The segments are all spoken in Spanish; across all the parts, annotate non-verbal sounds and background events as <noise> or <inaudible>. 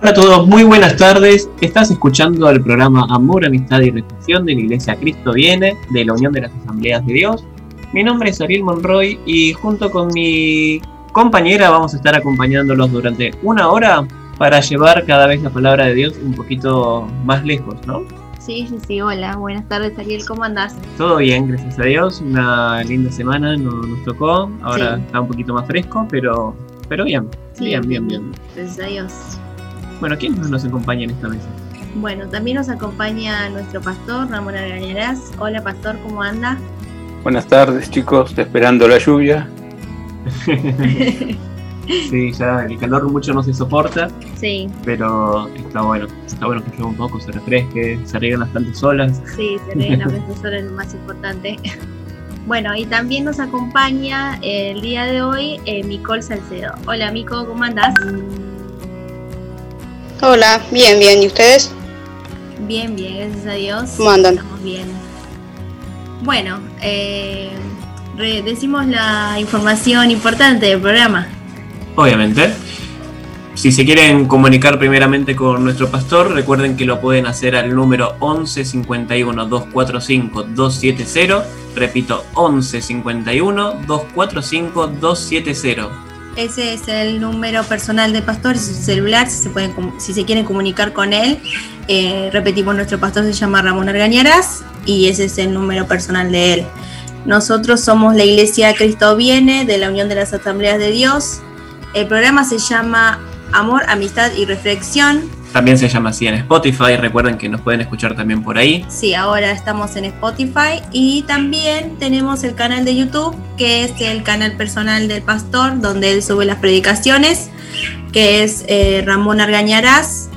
Hola a todos, muy buenas tardes. Estás escuchando el programa Amor, Amistad y Reflexión de la Iglesia Cristo Viene, de la Unión de las Asambleas de Dios. Mi nombre es Ariel Monroy y junto con mi compañera vamos a estar acompañándolos durante una hora para llevar cada vez la palabra de Dios un poquito más lejos, ¿no? Sí, sí, sí, hola, buenas tardes Ariel, ¿cómo andás? Todo bien, gracias a Dios, una linda semana nos, nos tocó, ahora está un poquito más fresco, pero, pero bien, bien, bien, bien. Gracias a Dios. Bueno, ¿quién nos acompaña en esta mesa? Bueno, también nos acompaña nuestro pastor Ramón Argañarás. Hola pastor, ¿cómo anda? Buenas tardes chicos, esperando la lluvia. <laughs> sí, ya el calor mucho no se soporta. Sí. Pero está bueno, está bueno que llueva un poco, se refresque, se arreglen las plantas solas. Sí, se arreglen las plantas solas, es lo más importante. <laughs> Bueno, y también nos acompaña el día de hoy eh, Micol Salcedo. Hola Mico, ¿cómo andás? Hola, bien, bien. ¿Y ustedes? Bien, bien, gracias a Dios. ¿Cómo andan? Estamos bien. Bueno, eh, decimos la información importante del programa. Obviamente. Si se quieren comunicar primeramente con nuestro pastor, recuerden que lo pueden hacer al número 11 51 245 270. Repito, 11 51 245 270 ese es el número personal del pastor, es su celular, si se, pueden, si se quieren comunicar con él. Eh, repetimos, nuestro pastor se llama Ramón Argañaras y ese es el número personal de él. Nosotros somos la Iglesia Cristo Viene de la Unión de las Asambleas de Dios. El programa se llama Amor, Amistad y Reflexión. También se llama así en Spotify, recuerden que nos pueden escuchar también por ahí. Sí, ahora estamos en Spotify y también tenemos el canal de YouTube, que es el canal personal del pastor, donde él sube las predicaciones, que es eh, Ramón Argañarás,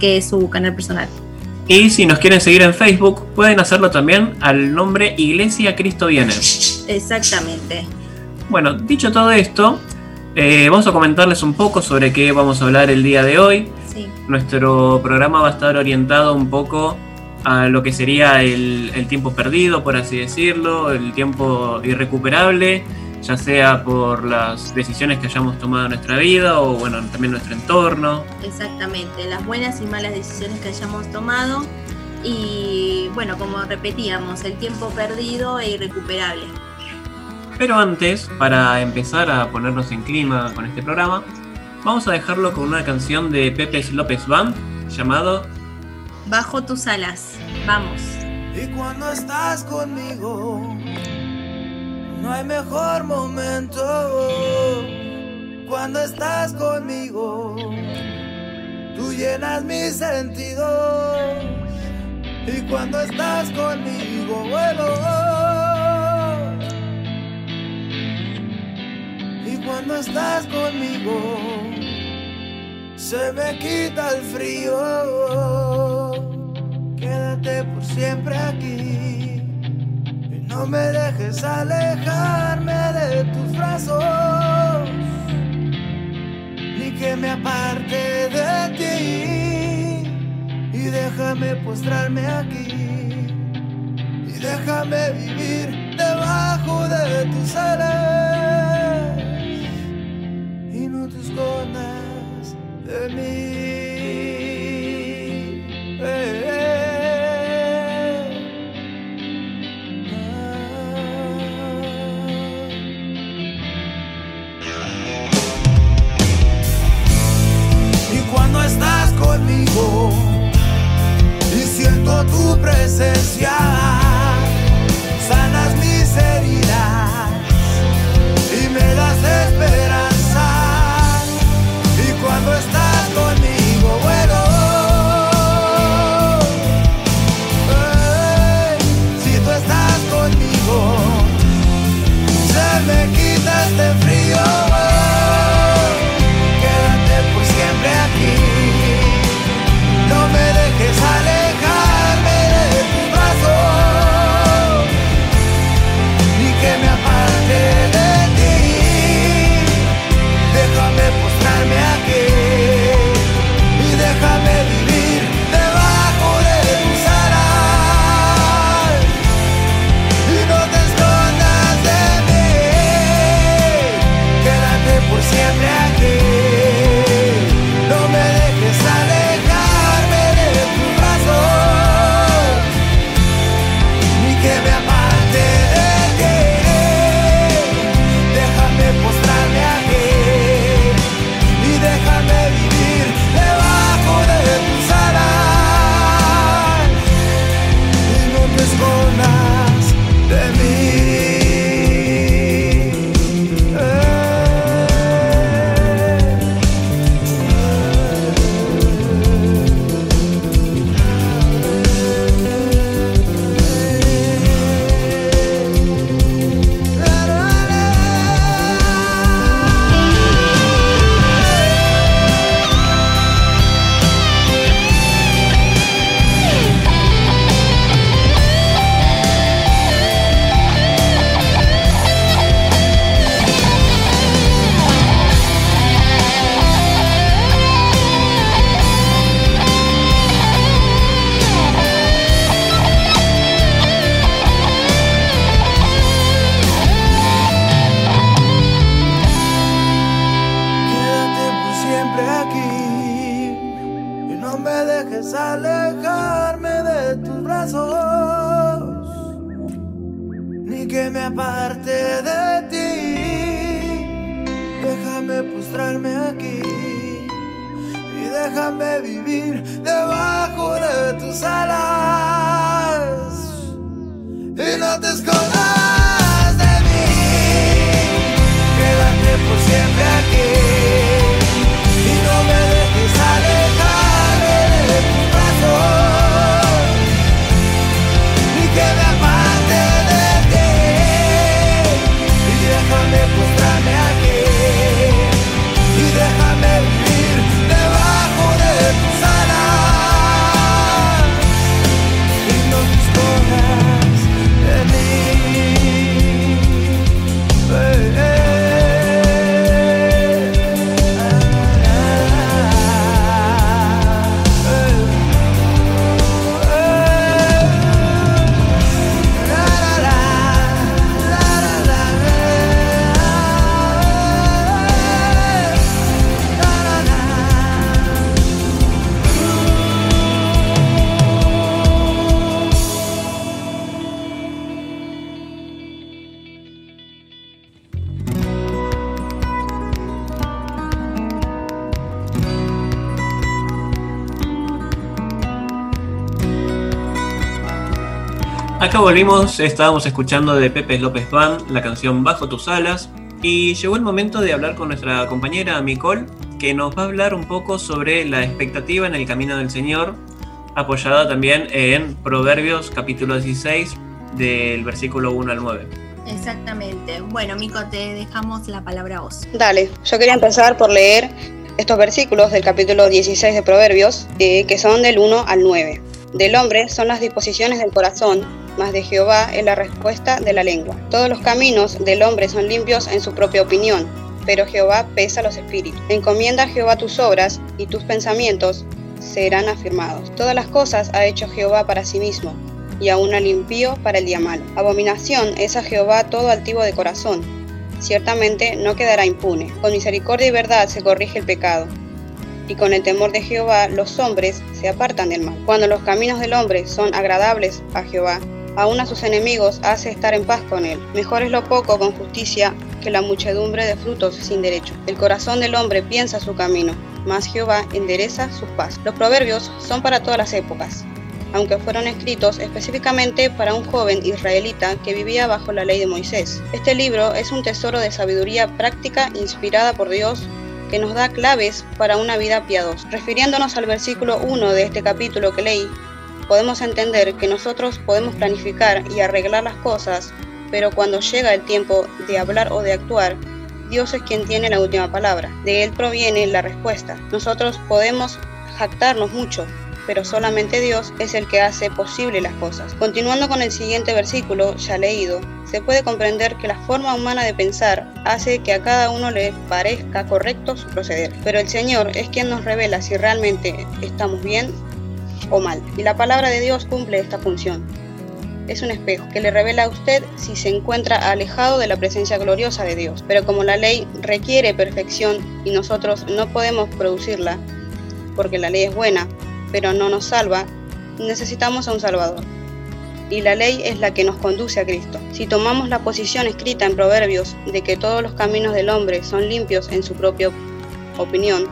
que es su canal personal. Y si nos quieren seguir en Facebook, pueden hacerlo también al nombre Iglesia Cristo Viene. Exactamente. Bueno, dicho todo esto, eh, vamos a comentarles un poco sobre qué vamos a hablar el día de hoy. Nuestro programa va a estar orientado un poco a lo que sería el, tiempo perdido, por así decirlo, el tiempo irrecuperable, ya sea por las decisiones que hayamos tomado en nuestra vida o bueno, también nuestro entorno. Exactamente, las buenas y malas decisiones que hayamos tomado y bueno, como repetíamos, el tiempo perdido e irrecuperable. Pero antes, para empezar a ponernos en clima con este programa, Vamos a dejarlo con una canción de Pepe López Band llamado Bajo tus alas. Vamos. Y cuando estás conmigo, no hay mejor momento. Cuando estás conmigo, tú llenas mis sentidos. Y cuando estás conmigo, vuelo. Cuando estás conmigo, se me quita el frío. Quédate por siempre aquí y no me dejes alejarme de tus brazos, ni que me aparte de ti. Y déjame postrarme aquí y déjame vivir debajo de tus alas te escondas de mí. Acá volvimos, estábamos escuchando de Pepe López Band la canción Bajo tus alas y llegó el momento de hablar con nuestra compañera Micol que nos va a hablar un poco sobre la expectativa en el camino del Señor, apoyada también en Proverbios capítulo 16 del versículo 1 al 9. Exactamente. Bueno, Mico, te dejamos la palabra a vos. Dale, yo quería empezar por leer estos versículos del capítulo 16 de Proverbios, eh, que son del 1 al 9. Del hombre son las disposiciones del corazón, mas de Jehová es la respuesta de la lengua. Todos los caminos del hombre son limpios en su propia opinión, pero Jehová pesa los espíritus. Encomienda a Jehová tus obras y tus pensamientos serán afirmados. Todas las cosas ha hecho Jehová para sí mismo, y aún al impío para el día malo. Abominación es a Jehová todo altivo de corazón. Ciertamente no quedará impune. Con misericordia y verdad se corrige el pecado. Y con el temor de Jehová los hombres se apartan del mal. Cuando los caminos del hombre son agradables a Jehová, aún a sus enemigos hace estar en paz con él. Mejor es lo poco con justicia que la muchedumbre de frutos sin derecho. El corazón del hombre piensa su camino, mas Jehová endereza sus pasos. Los proverbios son para todas las épocas, aunque fueron escritos específicamente para un joven israelita que vivía bajo la ley de Moisés. Este libro es un tesoro de sabiduría práctica inspirada por Dios que nos da claves para una vida piadosa. Refiriéndonos al versículo 1 de este capítulo que leí, podemos entender que nosotros podemos planificar y arreglar las cosas, pero cuando llega el tiempo de hablar o de actuar, Dios es quien tiene la última palabra. De Él proviene la respuesta. Nosotros podemos jactarnos mucho, pero solamente Dios es el que hace posible las cosas. Continuando con el siguiente versículo, ya leído, se puede comprender que la forma humana de pensar hace que a cada uno le parezca correcto su proceder, pero el Señor es quien nos revela si realmente estamos bien o mal, y la palabra de Dios cumple esta función. Es un espejo que le revela a usted si se encuentra alejado de la presencia gloriosa de Dios, pero como la ley requiere perfección y nosotros no podemos producirla, porque la ley es buena, pero no nos salva, necesitamos a un Salvador. Y la ley es la que nos conduce a Cristo. Si tomamos la posición escrita en Proverbios de que todos los caminos del hombre son limpios en su propia opinión,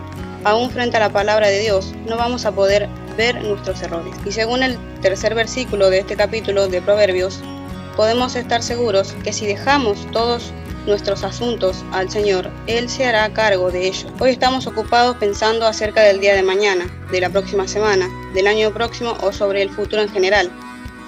aún frente a la palabra de Dios, no vamos a poder ver nuestros errores. Y según el tercer versículo de este capítulo de Proverbios, podemos estar seguros que si dejamos todos nuestros asuntos al Señor, Él se hará cargo de ellos. Hoy estamos ocupados pensando acerca del día de mañana, de la próxima semana, del año próximo o sobre el futuro en general.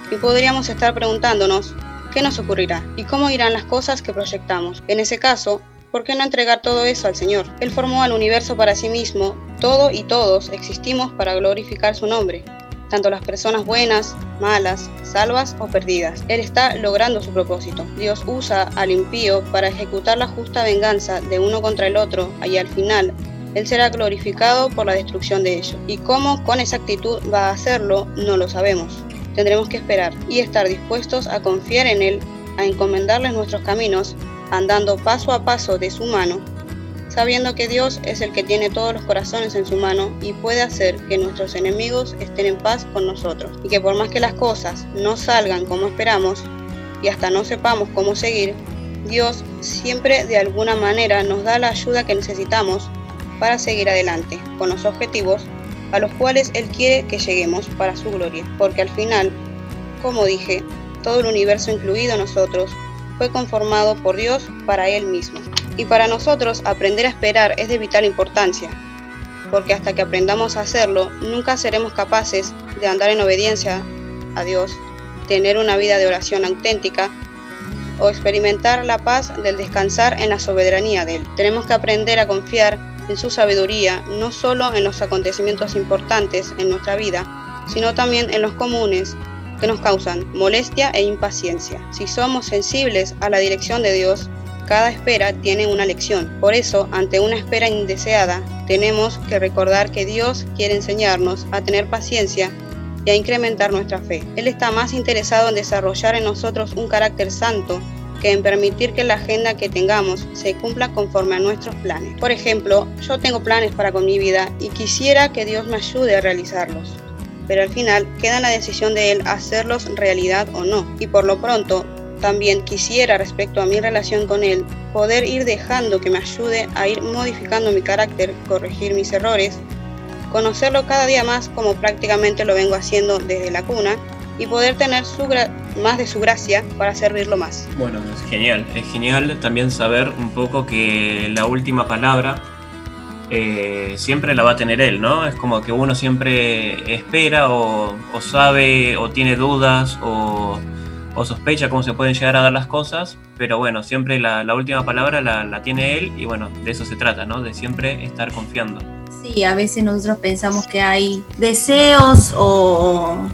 Y podríamos estar preguntándonos, ¿qué nos ocurrirá? ¿Y cómo irán las cosas que proyectamos? En ese caso, ¿por qué no entregar todo eso al Señor? Él formó al universo para sí mismo, todo y todos existimos para glorificar su nombre tanto las personas buenas, malas, salvas o perdidas. Él está logrando su propósito. Dios usa al impío para ejecutar la justa venganza de uno contra el otro y al final Él será glorificado por la destrucción de ellos. Y cómo con exactitud va a hacerlo no lo sabemos. Tendremos que esperar y estar dispuestos a confiar en Él, a encomendarles nuestros caminos, andando paso a paso de su mano sabiendo que Dios es el que tiene todos los corazones en su mano y puede hacer que nuestros enemigos estén en paz con nosotros. Y que por más que las cosas no salgan como esperamos y hasta no sepamos cómo seguir, Dios siempre de alguna manera nos da la ayuda que necesitamos para seguir adelante con los objetivos a los cuales Él quiere que lleguemos para su gloria, porque al final, como dije, todo el universo incluido nosotros fue conformado por Dios para Él mismo. Y para nosotros aprender a esperar es de vital importancia, porque hasta que aprendamos a hacerlo, nunca seremos capaces de andar en obediencia a Dios, tener una vida de oración auténtica o experimentar la paz del descansar en la soberanía de Él. Tenemos que aprender a confiar en su sabiduría, no solo en los acontecimientos importantes en nuestra vida, sino también en los comunes que nos causan molestia e impaciencia. Si somos sensibles a la dirección de Dios, cada espera tiene una lección. Por eso, ante una espera indeseada, tenemos que recordar que Dios quiere enseñarnos a tener paciencia y a incrementar nuestra fe. Él está más interesado en desarrollar en nosotros un carácter santo que en permitir que la agenda que tengamos se cumpla conforme a nuestros planes. Por ejemplo, yo tengo planes para con mi vida y quisiera que Dios me ayude a realizarlos, pero al final queda la decisión de Él hacerlos realidad o no. Y por lo pronto, también quisiera respecto a mi relación con Él poder ir dejando que me ayude a ir modificando mi carácter, corregir mis errores conocerlo cada día más como prácticamente lo vengo haciendo desde la cuna y poder tener más de su gracia para servirlo más. Bueno, es genial, es genial también saber un poco que la última palabra eh, siempre la va a tener él, ¿no? Es como que uno siempre espera o, sabe o tiene dudas o, sospecha cómo se pueden llegar a dar las cosas, pero bueno, siempre la, última palabra la, tiene él y bueno, de eso se trata, ¿no? De siempre estar confiando. Sí, a veces nosotros pensamos que hay deseos o,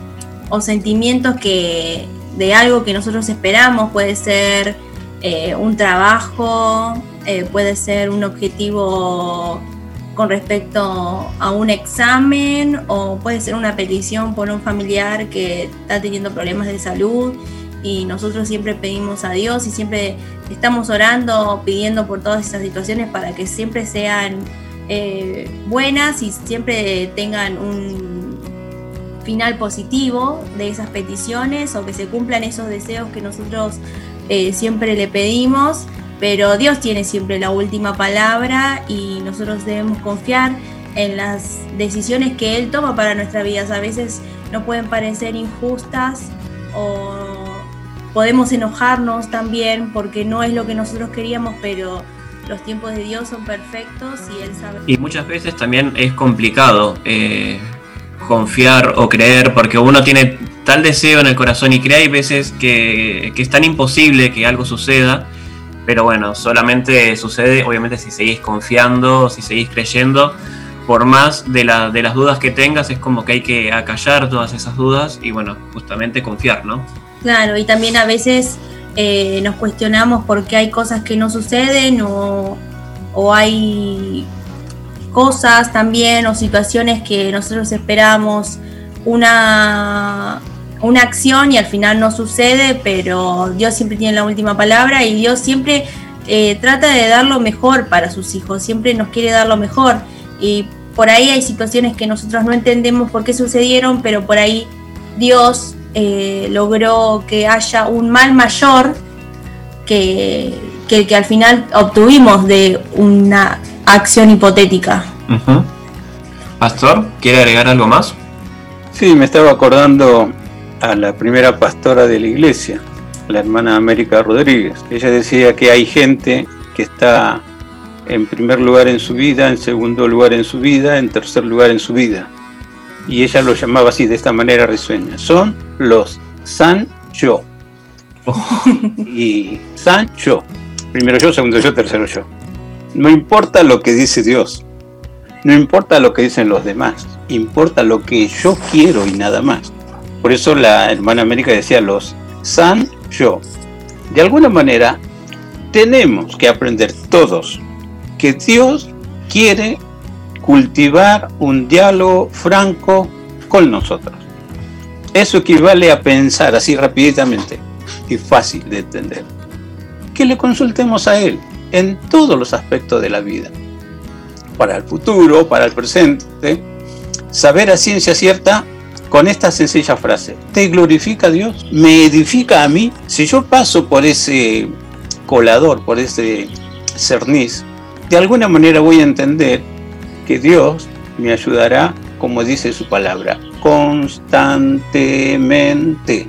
sentimientos que de algo que nosotros esperamos, puede ser eh, un trabajo, eh, puede ser un objetivo con respecto a un examen o puede ser una petición por un familiar que está teniendo problemas de salud y nosotros siempre pedimos a Dios y siempre estamos orando, pidiendo por todas esas situaciones para que siempre sean eh, buenas y siempre tengan un final positivo de esas peticiones o que se cumplan esos deseos que nosotros eh, siempre le pedimos, pero Dios tiene siempre la última palabra y nosotros debemos confiar en las decisiones que Él toma para nuestra vida. A veces no pueden parecer injustas o podemos enojarnos también porque no es lo que nosotros queríamos, pero los tiempos de Dios son perfectos y Él sabe. Y muchas veces también es complicado eh, confiar o creer porque uno tiene tal deseo en el corazón y cree hay veces que, es tan imposible que algo suceda, pero bueno, solamente sucede obviamente si seguís confiando, si seguís creyendo. Por más de, de las dudas que tengas, es como que hay que acallar todas esas dudas y bueno, justamente confiar, ¿no? Claro, y también a veces eh, nos cuestionamos por qué hay cosas que no suceden o, hay cosas también o situaciones que nosotros esperamos una, una acción y al final no sucede, pero Dios siempre tiene la última palabra y Dios siempre eh, trata de dar lo mejor para sus hijos, siempre nos quiere dar lo mejor y por ahí hay situaciones que nosotros no entendemos por qué sucedieron, pero por ahí Dios eh, logró que haya un mal mayor que, el que al final obtuvimos de una acción hipotética. Pastor, ¿quiere agregar algo más? Sí, me estaba acordando a la primera pastora de la iglesia, la hermana América Rodríguez. Ella decía que hay gente que está en primer lugar en su vida, en segundo lugar en su vida, en tercer lugar en su vida y ella lo llamaba así, de esta manera risueña. Son los San Yo. <laughs> y San Yo. Primero yo, segundo yo, tercero yo. No importa lo que dice Dios. No importa lo que dicen los demás. Importa lo que yo quiero y nada más. Por eso la hermana América decía los San Yo. De alguna manera, tenemos que aprender todos que Dios quiere cultivar un diálogo franco con nosotros. Eso equivale a pensar así rapiditamente y fácil de entender. Que le consultemos a Él en todos los aspectos de la vida. Para el futuro, para el presente. Saber a ciencia cierta con esta sencilla frase. ¿Te glorifica Dios? ¿Me edifica a mí? Si yo paso por ese colador, por ese cerniz, de alguna manera voy a entender que Dios me ayudará como dice su palabra, constantemente.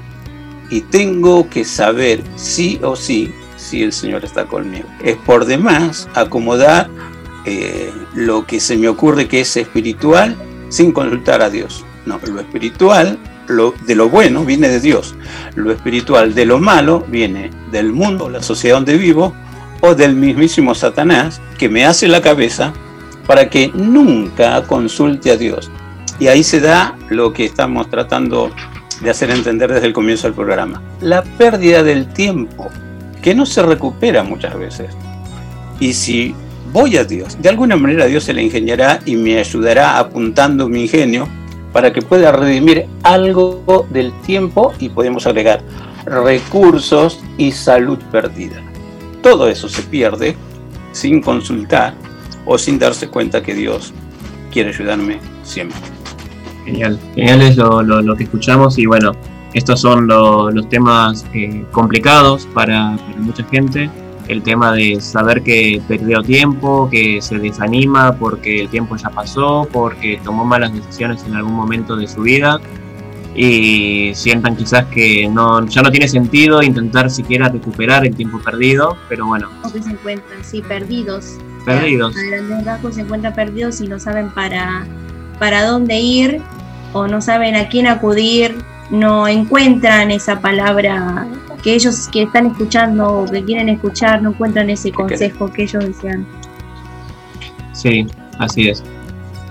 Y tengo que saber sí o sí si el Señor está conmigo. Es por demás acomodar eh, lo que se me ocurre que es espiritual sin consultar a Dios. No, lo espiritual lo, de lo bueno viene de Dios. Lo espiritual de lo malo viene del mundo, la sociedad donde vivo, o del mismísimo Satanás, que me hace la cabeza para que nunca consulte a Dios. Y ahí se da lo que estamos tratando de hacer entender desde el comienzo del programa. La pérdida del tiempo, que no se recupera muchas veces. Y si voy a Dios, de alguna manera Dios se le ingeniará y me ayudará apuntando mi ingenio para que pueda redimir algo del tiempo y podemos agregar recursos y salud perdida. Todo eso se pierde sin consultar o sin darse cuenta que Dios quiere ayudarme siempre. Genial, genial es lo, que escuchamos y bueno, estos son los temas eh, complicados para, para mucha gente el tema de saber que perdió tiempo, que se desanima porque el tiempo ya pasó, porque tomó malas decisiones en algún momento de su vida y sientan quizás que no, ya no tiene sentido intentar siquiera recuperar el tiempo perdido, pero bueno. O que se encuentran, sí, perdidos. Perdidos. A grandes rasgos se encuentran perdidos y no saben para, para dónde ir o no saben a quién acudir, no encuentran esa palabra que ellos que están escuchando o que quieren escuchar no encuentran ese consejo que ellos desean. Sí, así es.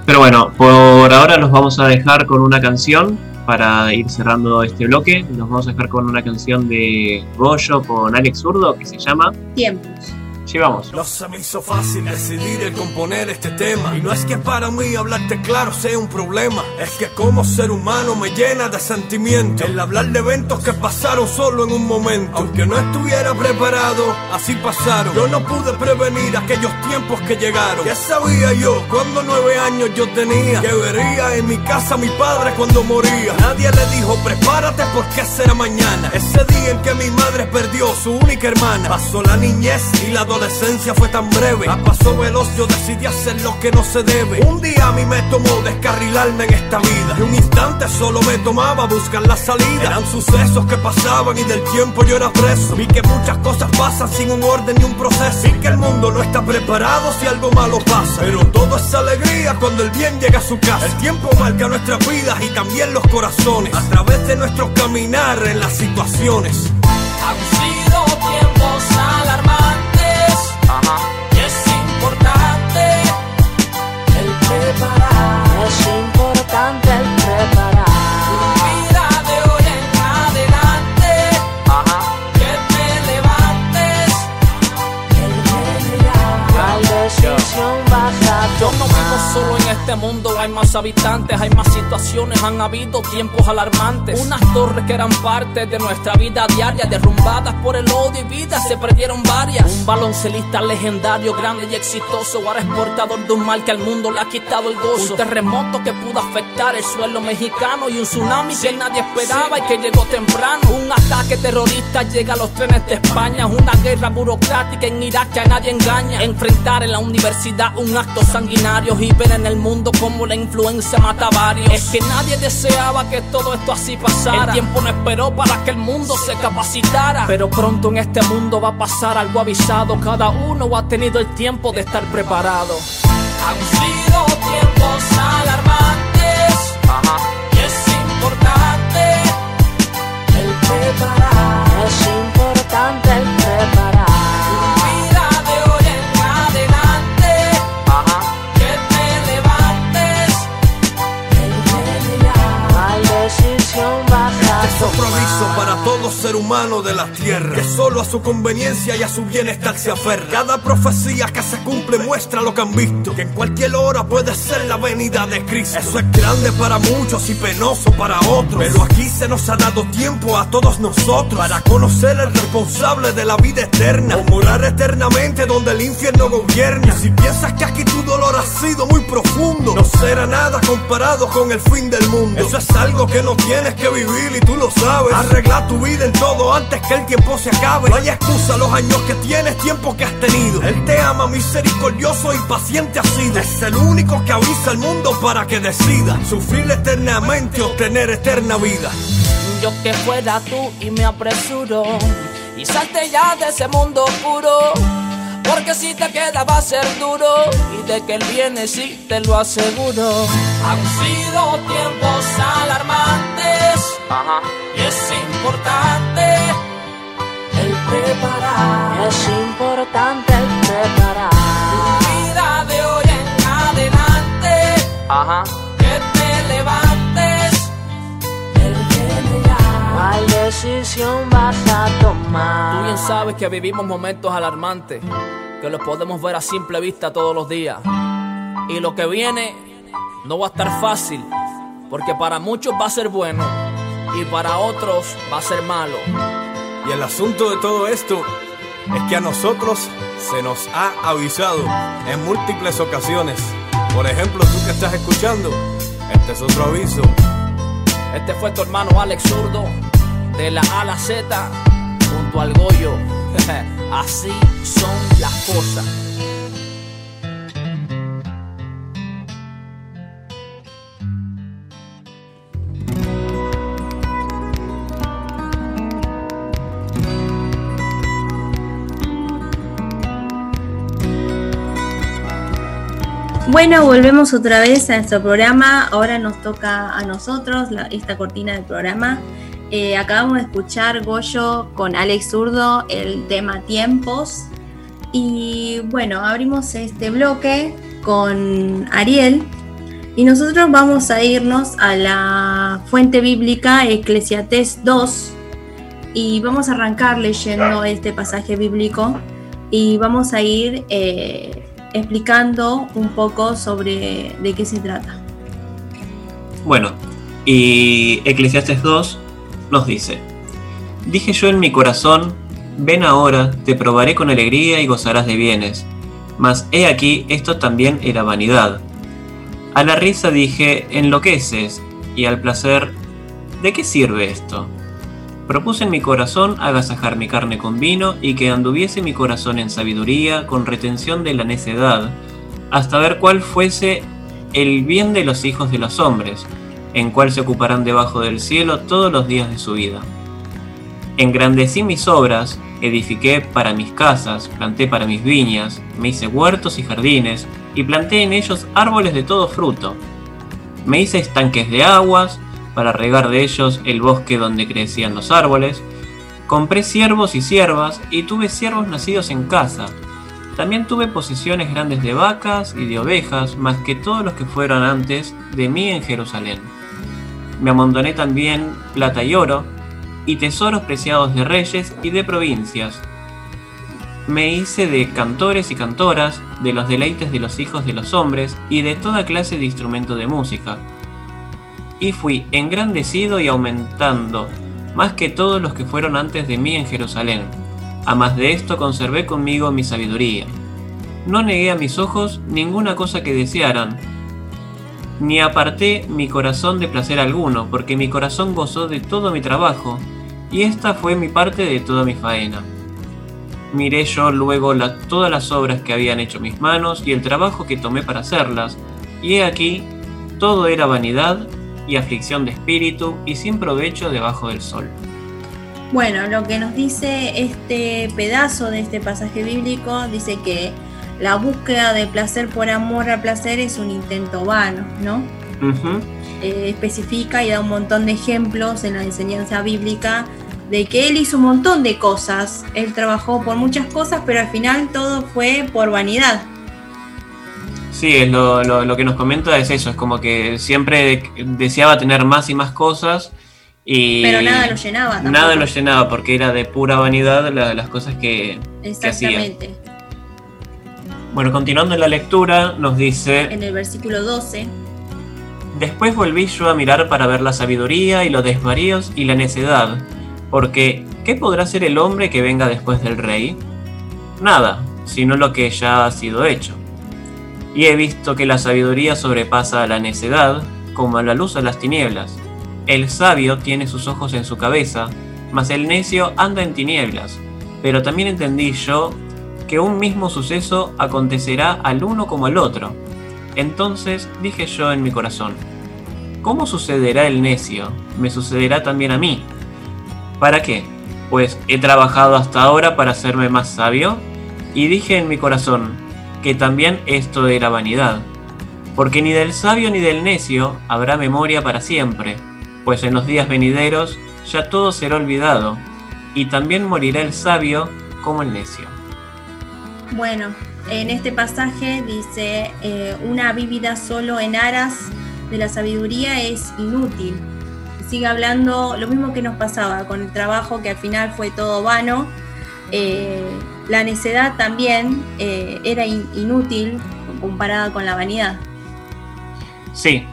Pero bueno, por ahora los vamos a dejar con una canción para ir cerrando este bloque. Nos vamos a dejar con una canción de Goyo con Alex Zurdo que se llama Tiempos. No se me hizo fácil decidir el componer este tema. Y no es que para mí hablarte claro sea un problema. Es que como ser humano me llena de sentimiento. El hablar de eventos que pasaron solo en un momento. Aunque no estuviera preparado, así pasaron. Yo no pude prevenir aquellos tiempos que llegaron. Ya sabía yo cuando nueve años yo tenía. Que vería en mi casa a mi padre cuando moría. Nadie le dijo prepárate porque será mañana. Ese día en que mi madre perdió su única hermana. Pasó la niñez y la adolescencia adolescencia fue tan breve. A paso veloz yo decidí hacer lo que no se debe. Un día a mí me tomó descarrilarme en esta vida. Y un instante solo me tomaba buscar la salida. Eran sucesos que pasaban y del tiempo yo era preso. Vi que muchas cosas pasan sin un orden ni un proceso. Vi que el mundo no está preparado si algo malo pasa. Pero todo es alegría cuando el bien llega a su casa. El tiempo marca nuestras vidas y también los corazones. A través de nuestro caminar en las situaciones. Han sido alarmantes y es habitantes, hay más situaciones, han habido tiempos alarmantes. Unas torres que eran parte de nuestra vida diaria, derrumbadas por el odio y vida, se perdieron varias. Un baloncelista legendario, grande y exitoso, ahora es portador de un mal que al mundo le ha quitado el gozo. Un terremoto que pudo afectar el suelo mexicano y un tsunami que nadie esperaba y que llegó temprano. Un ataque terrorista llega a los trenes de España, una guerra burocrática en Irak que a nadie engaña. Enfrentar en la universidad un acto sanguinario y ver en el mundo como la influencia mata a varios. Es que nadie deseaba que todo esto así pasara. El tiempo no esperó para que el mundo se capacitara. Pero pronto en este mundo va a pasar algo avisado. Cada uno ha tenido el tiempo de estar preparado. Compromiso para todo ser humano de la tierra que solo a su conveniencia y a su bienestar se aferra. Cada profecía que se cumple muestra lo que han visto, que en cualquier hora puede ser la venida de Cristo. Eso es grande para muchos y penoso para otros, pero aquí se nos ha dado tiempo a todos nosotros para conocer el responsable de la vida eterna o morar eternamente donde el infierno gobierna. Si piensas que aquí tu dolor ha sido muy profundo, no será nada comparado con el fin del mundo. Eso es algo que no tienes que vivir y tú lo sabes. Arregla tu vida en todo antes que el tiempo se acabe. No hay excusa los años que tienes, tiempo que has tenido. Él te ama misericordioso y paciente ha sido. Es el único que avisa al mundo para que decida sufrir eternamente o tener eterna vida. Yo que fuera tú y me apresuro y salte ya de ese mundo oscuro. Porque si te queda va a ser duro y de que él viene sí te lo aseguro. Han sido tiempos alarmantes y es importante el preparar. Es importante el preparar. Tu vida de hoy en adelante. Que te levantes. El ya. ¿Cuál decisión vas a tomar? Tú bien sabes que vivimos momentos alarmantes, que los podemos ver a simple vista todos los días. Y lo que viene no va a estar fácil, porque para muchos va a ser bueno y para otros va a ser malo. Y el asunto de todo esto es que a nosotros se nos ha avisado en múltiples ocasiones. Por ejemplo, tú que estás escuchando, este es otro aviso. Este fue tu hermano Alex Zurdo, de la A a la Z, junto al Goyo. <laughs> Así son las cosas. Bueno, volvemos otra vez a nuestro programa. Ahora nos toca a nosotros esta cortina del programa. Eh, acabamos de escuchar Goyo con Alex Zurdo el tema Tiempos. Y bueno, abrimos este bloque con Ariel. Y nosotros vamos a irnos a la fuente bíblica Eclesiastés 2. Y vamos a arrancar leyendo este pasaje bíblico. Y vamos a ir eh, explicando un poco sobre de qué se trata. Bueno, y Eclesiastes 2 nos dice, Dije yo en mi corazón, ven ahora, te probaré con alegría y gozarás de bienes. Mas he aquí, esto también era vanidad. A la risa dije, enloqueces, y al placer, ¿de qué sirve esto? Propuse en mi corazón agasajar mi carne con vino y que anduviese mi corazón en sabiduría con retención de la necedad, hasta ver cuál fuese el bien de los hijos de los hombres, en cual se ocuparán debajo del cielo todos los días de su vida. Engrandecí mis obras, edifiqué para mis casas, planté para mis viñas, me hice huertos y jardines, y planté en ellos árboles de todo fruto. Me hice estanques de aguas, para regar de ellos el bosque donde crecían los árboles. Compré siervos y siervas, y tuve siervos nacidos en casa. También tuve posesiones grandes de vacas y de ovejas, más que todos los que fueron antes de mí en Jerusalén. Me amontoné también plata y oro, y tesoros preciados de reyes y de provincias. Me hice de cantores y cantoras, de los deleites de los hijos de los hombres, y de toda clase de instrumento de música. Y fui engrandecido y aumentando, más que todos los que fueron antes de mí en Jerusalén. A más de esto conservé conmigo mi sabiduría. No negué a mis ojos ninguna cosa que desearan, ni aparté mi corazón de placer alguno, porque mi corazón gozó de todo mi trabajo, y esta fue mi parte de toda mi faena. Miré yo luego todas las obras que habían hecho mis manos y el trabajo que tomé para hacerlas, y he aquí, todo era vanidad y aflicción de espíritu y sin provecho debajo del sol. Bueno, lo que nos dice este pedazo de este pasaje bíblico dice que la búsqueda de placer por amor al placer es un intento vano, ¿no? Eh, especifica y da un montón de ejemplos en la enseñanza bíblica de que él hizo un montón de cosas. Él trabajó por muchas cosas, pero al final todo fue por vanidad. Sí, es lo, lo- lo que nos comenta es eso, es como que siempre deseaba tener más y más cosas y Pero nada lo llenaba. Tampoco. nada lo llenaba porque era de pura vanidad la- las cosas que, que hacía. Bueno, continuando en la lectura, nos dice, En el versículo 12 después volví yo a mirar para ver la sabiduría y los desvaríos y la necedad, porque ¿qué podrá ser el hombre que venga después del rey? Nada, sino lo que ya ha sido hecho. Y he visto que la sabiduría sobrepasa a la necedad, como a la luz a las tinieblas. El sabio tiene sus ojos en su cabeza, mas el necio anda en tinieblas. Pero también entendí yo que un mismo suceso acontecerá al uno como al otro. Entonces dije yo en mi corazón, ¿cómo sucederá el necio? Me sucederá también a mí. ¿Para qué? Pues he trabajado hasta ahora para hacerme más sabio. Y dije en mi corazón que también esto era vanidad. Porque ni del sabio ni del necio habrá memoria para siempre, pues en los días venideros ya todo será olvidado, y también morirá el sabio como el necio. Bueno, en este pasaje dice, eh, una vivida solo en aras de la sabiduría es inútil. Sigue hablando lo mismo que nos pasaba con el trabajo, que al final fue todo vano. Eh, la necedad también eh, era inútil comparada con la vanidad. Sí,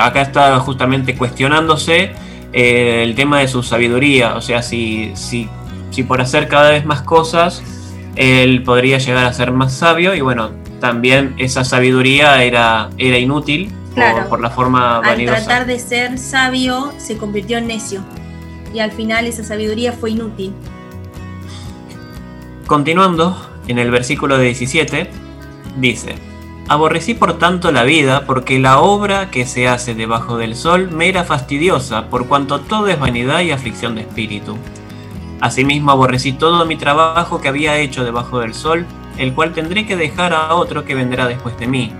acá está justamente cuestionándose el tema de su sabiduría, o sea, si, si, si por hacer cada vez más cosas, él podría llegar a ser más sabio y bueno, también esa sabiduría era, era inútil por, la forma vanidosa. Al tratar de ser sabio, se convirtió en necio y al final esa sabiduría fue inútil. Continuando, en el versículo 17, dice, Aborrecí por tanto la vida, porque la obra que se hace debajo del sol me era fastidiosa, por cuanto todo es vanidad y aflicción de espíritu. Asimismo aborrecí todo mi trabajo que había hecho debajo del sol, el cual tendré que dejar a otro que vendrá después de mí.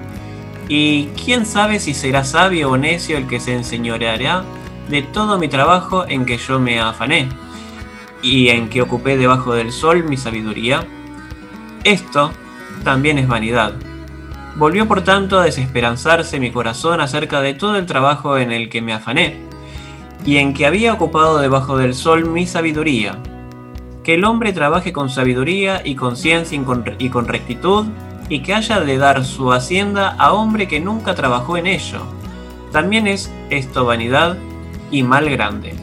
Y quién sabe si será sabio o necio el que se enseñoreará de todo mi trabajo en que yo me afané, y en que ocupé debajo del sol mi sabiduría. Esto también es vanidad Volvió por tanto a desesperanzarse mi corazón acerca de todo el trabajo en el que me afané, y en que había ocupado debajo del sol mi sabiduría. Que el hombre trabaje con sabiduría y con ciencia y con rectitud, y que haya de dar su hacienda a hombre que nunca trabajó en ello. También es esto vanidad y mal grande,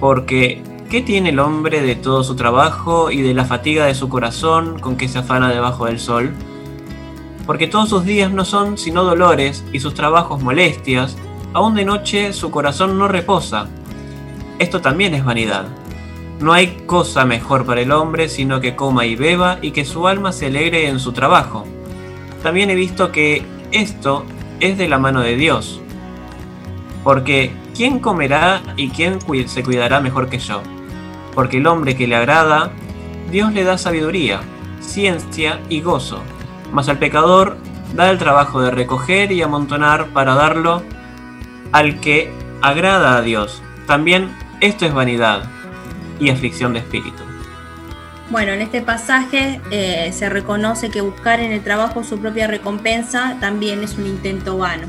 porque ¿qué tiene el hombre de todo su trabajo y de la fatiga de su corazón con que se afana debajo del sol? porque todos sus días no son sino dolores y sus trabajos molestias, aún de noche su corazón no reposa. Esto también es vanidad. No hay cosa mejor para el hombre sino que coma y beba y que su alma se alegre en su trabajo. También he visto que esto es de la mano de Dios. Porque ¿quién comerá y quién se cuidará mejor que yo? Porque el hombre que le agrada, Dios le da sabiduría, ciencia y gozo mas al pecador da el trabajo de recoger y amontonar para darlo al que agrada a Dios. También esto es vanidad y aflicción de espíritu. Bueno, en este pasaje eh, se reconoce que buscar en el trabajo su propia recompensa también es un intento vano.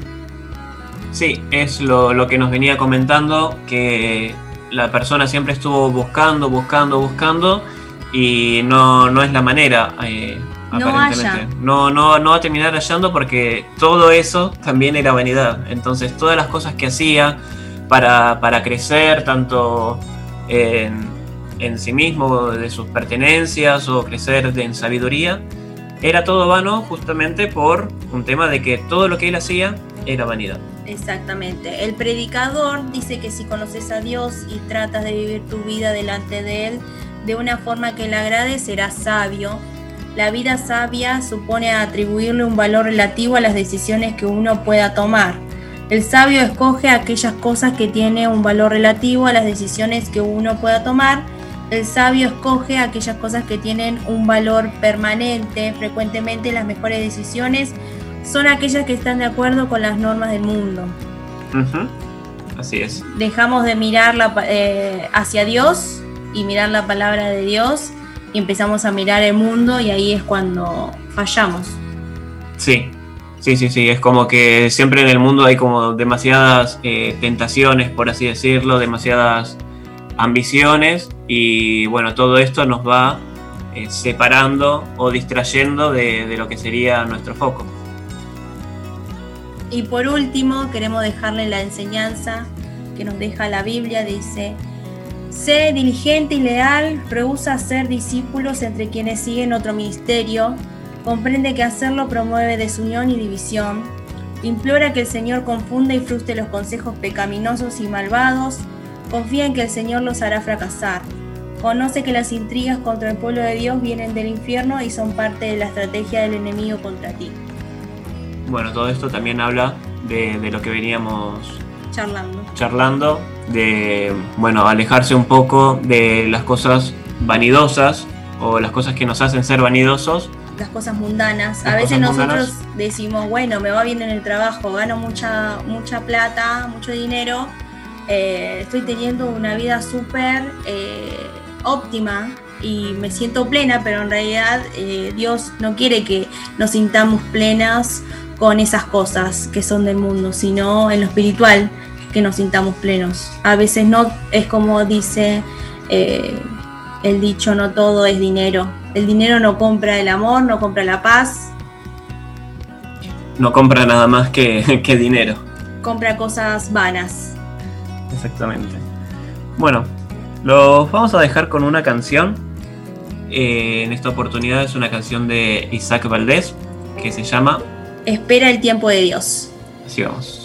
Sí, es lo, que nos venía comentando, que la persona siempre estuvo buscando, buscando, buscando y no, no es la manera. Eh, no No, no, va a terminar hallando porque todo eso también era vanidad. Entonces, todas las cosas que hacía para, crecer, tanto en, en, sí mismo, de sus pertenencias o crecer en sabiduría, era todo vano justamente por un tema de que todo lo que él hacía era vanidad. Exactamente. El predicador dice que si conoces a Dios y tratas de vivir tu vida delante de Él de una forma que le agrade, serás sabio la vida sabia supone atribuirle un valor relativo a las decisiones que uno pueda tomar. El sabio escoge aquellas cosas que tienen un valor relativo a las decisiones que uno pueda tomar. El sabio escoge aquellas cosas que tienen un valor permanente. Frecuentemente las mejores decisiones son aquellas que están de acuerdo con las normas del mundo. Así es. Dejamos de mirar eh, hacia Dios y mirar la palabra de Dios y empezamos a mirar el mundo y ahí es cuando fallamos. Sí, sí, sí, sí, es como que siempre en el mundo hay como demasiadas eh, tentaciones, por así decirlo, demasiadas ambiciones y bueno, todo esto nos va eh, separando o distrayendo de, de lo que sería nuestro foco. Y por último, queremos dejarle la enseñanza que nos deja la Biblia, dice, Sé diligente y leal, rehúsa ser discípulos entre quienes siguen otro ministerio, comprende que hacerlo promueve desunión y división, Implora que el Señor confunda y frustre los consejos pecaminosos y malvados. Confía en que el Señor los hará fracasar. Conoce que las intrigas contra el pueblo de Dios vienen del infierno y son parte de la estrategia del enemigo contra ti. Bueno, todo esto también habla de, de lo que veníamos charlando. Charlando, de, bueno, alejarse un poco de las cosas vanidosas o las cosas que nos hacen ser vanidosos. Las cosas mundanas. a veces nosotros decimos, bueno, me va bien en el trabajo, gano mucha, mucha plata, mucho dinero, eh, estoy teniendo una vida súper eh, óptima y me siento plena, pero en realidad eh, Dios no quiere que nos sintamos plenas con esas cosas que son del mundo, sino en lo espiritual que nos sintamos plenos. A veces no es como dice eh, el dicho, no todo es dinero. El dinero no compra el amor, no compra la paz. No compra nada más que, <laughs> que dinero. Compra cosas vanas. Exactamente. Bueno, los vamos a dejar con una canción. Eh, en esta oportunidad es una canción de Isaac Valdés que se llama espera el tiempo de Dios. Así vamos.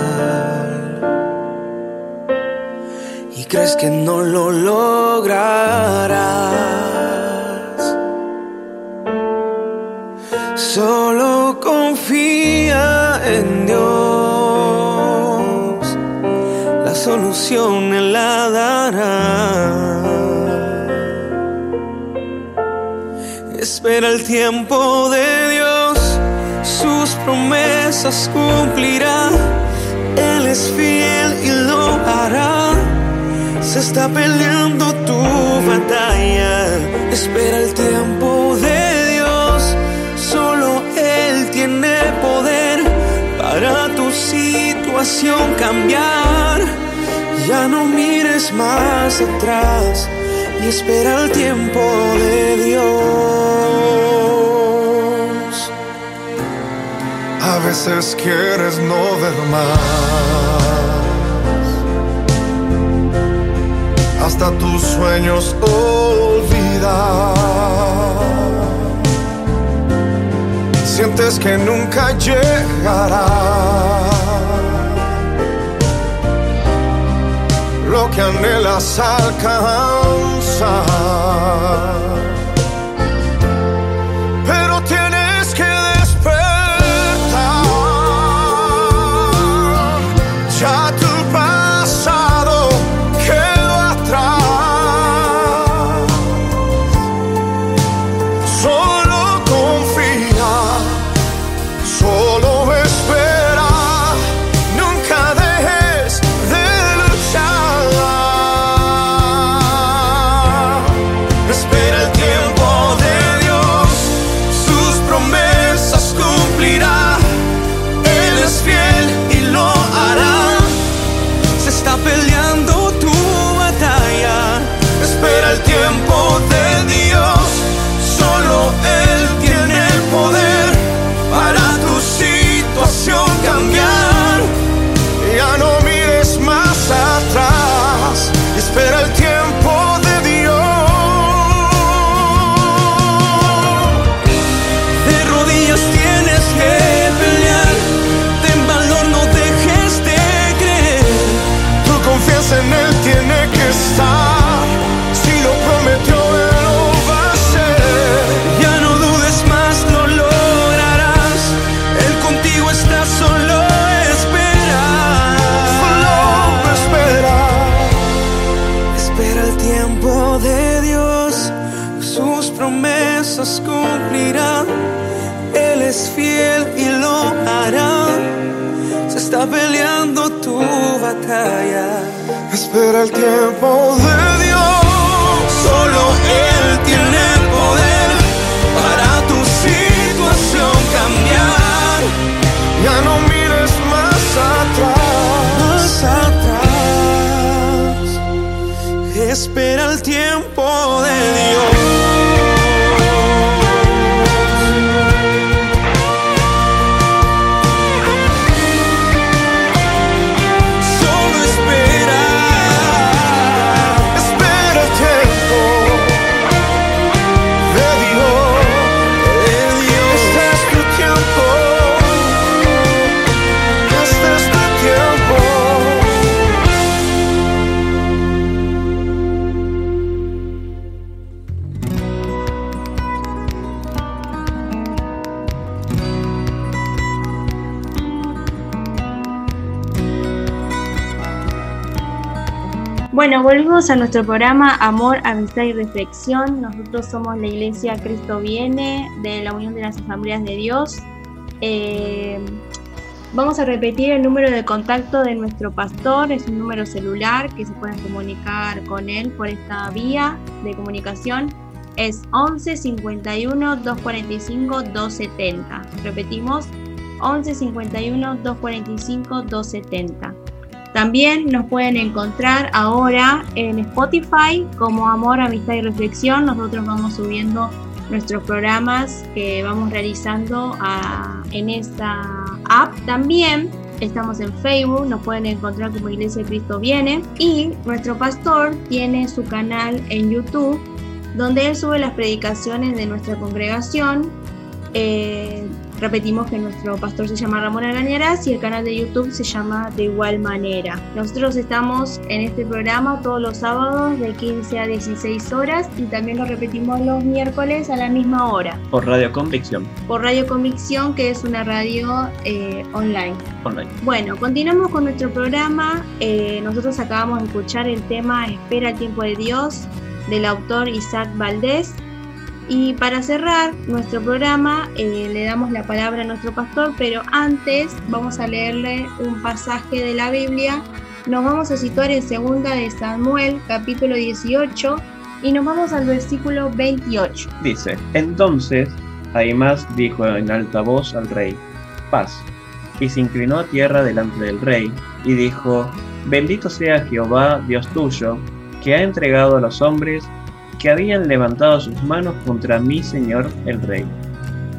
Crees que no lo lograrás. Solo confía en Dios, la solución Él la dará. Espera el tiempo de Dios, sus promesas cumplirá. Él es fiel y lo hará se está peleando tu batalla. Espera el tiempo de Dios. Solo Él tiene poder para tu situación cambiar. Ya no mires más atrás y espera el tiempo de Dios. A veces quieres no ver más hasta tus sueños olvidar. Sientes que nunca llegará lo que anhelas alcanzar. Espera el tiempo de Dios. Solo Él tiene poder para tu situación cambiar. Ya no mires más atrás. Más atrás. Espera el tiempo de Dios. Bueno, volvemos a nuestro programa Amor, Amistad y Reflexión. Nosotros somos la Iglesia Cristo Viene de la Unión de las Asambleas de Dios. Eh, vamos a repetir el número de contacto de nuestro pastor. Es un número celular que se pueden comunicar con él por esta vía de comunicación. Es 11 51 245 270. Repetimos, 11 51 245 270. También nos pueden encontrar ahora en Spotify como Amor, Amistad y Reflexión. Nosotros vamos subiendo nuestros programas que vamos realizando a- en esta app. También estamos en Facebook, nos pueden encontrar como Iglesia de Cristo Viene. Y nuestro pastor tiene su canal en YouTube donde él sube las predicaciones de nuestra congregación. Eh, repetimos que nuestro pastor se llama Ramón Arañarás y el canal de YouTube se llama De Igual Manera. Nosotros estamos en este programa todos los sábados de 15 a 16 horas y también lo repetimos los miércoles a la misma hora Por Radio Convicción por Radio Convicción, que es una radio eh, online. online. Bueno, continuamos con nuestro programa. Eh, nosotros acabamos de escuchar el tema Espera el tiempo de Dios del autor Isaac Valdés. Y para cerrar nuestro programa eh, le damos la palabra a nuestro pastor, pero antes vamos a leerle un pasaje de la Biblia. Nos vamos a situar en segunda de Samuel, capítulo 18, y nos vamos al versículo 28. Dice, entonces Aimás dijo en alta voz al rey, paz, y se inclinó a tierra delante del rey, y dijo, bendito sea Jehová, Dios tuyo, que ha entregado a los hombres que habían levantado sus manos contra mi señor el rey.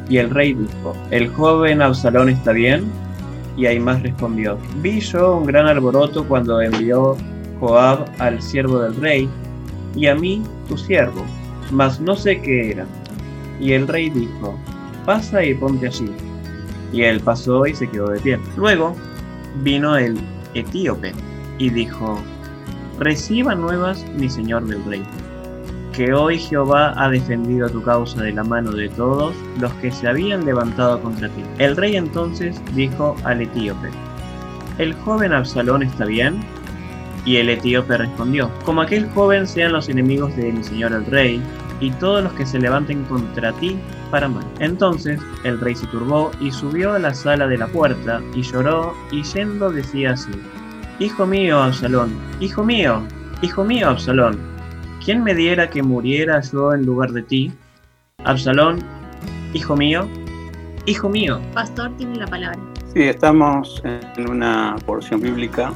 Y el rey dijo, ¿el joven Absalón está bien? Y Aimás respondió, vi yo un gran alboroto cuando envió Joab al siervo del rey, y a mí tu siervo, mas no sé qué era. Y el rey dijo, pasa y ponte allí. Y él pasó y se quedó de pie. Luego vino el etíope y dijo, reciba nuevas mi señor del rey, que hoy Jehová ha defendido tu causa de la mano de todos los que se habían levantado contra ti. El rey entonces dijo al etíope, ¿el joven Absalón está bien? Y el etíope respondió, como aquel joven sean los enemigos de mi señor el rey, y todos los que se levanten contra ti para mal. Entonces el rey se turbó y subió a la sala de la puerta y lloró y yendo decía así, Hijo mío, Absalón, hijo mío, hijo mío, Absalón, ¿quién me diera que muriera yo en lugar de ti? Absalón, hijo mío, hijo mío. Pastor tiene la palabra. Sí, estamos en una porción bíblica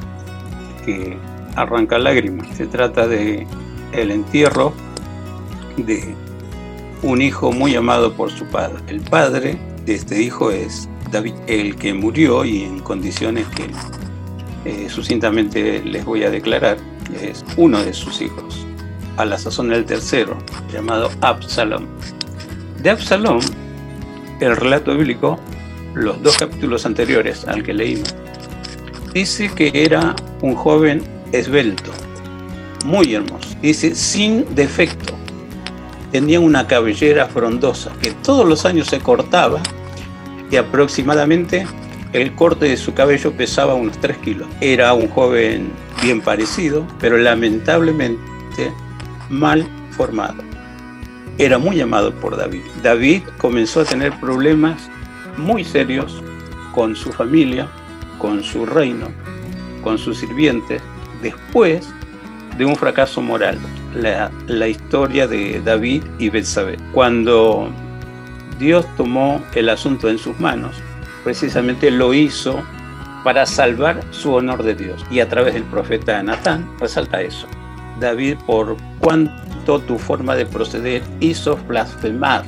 que arranca lágrimas. Se trata de el entierro de un hijo muy amado por su padre. El padre de este hijo es David, el que murió y en condiciones que eh, sucintamente les voy a declarar, es uno de sus hijos, a la sazón el tercero, llamado Absalom. De Absalom, el relato bíblico, los dos capítulos anteriores al que leímos, dice que era un joven esbelto, muy hermoso, dice sin defecto. Tenía una cabellera frondosa que todos los años se cortaba y aproximadamente el corte de su cabello pesaba unos 3 kilos. Era un joven bien parecido, pero lamentablemente mal formado. Era muy amado por David. David comenzó a tener problemas muy serios con su familia, con su reino, con sus sirvientes, después de un fracaso moral, la, historia de David y Betsabé. Cuando Dios tomó el asunto en sus manos, precisamente lo hizo para salvar su honor de Dios. Y a través del profeta Natán resalta eso. David, por cuanto tu forma de proceder hizo blasfemar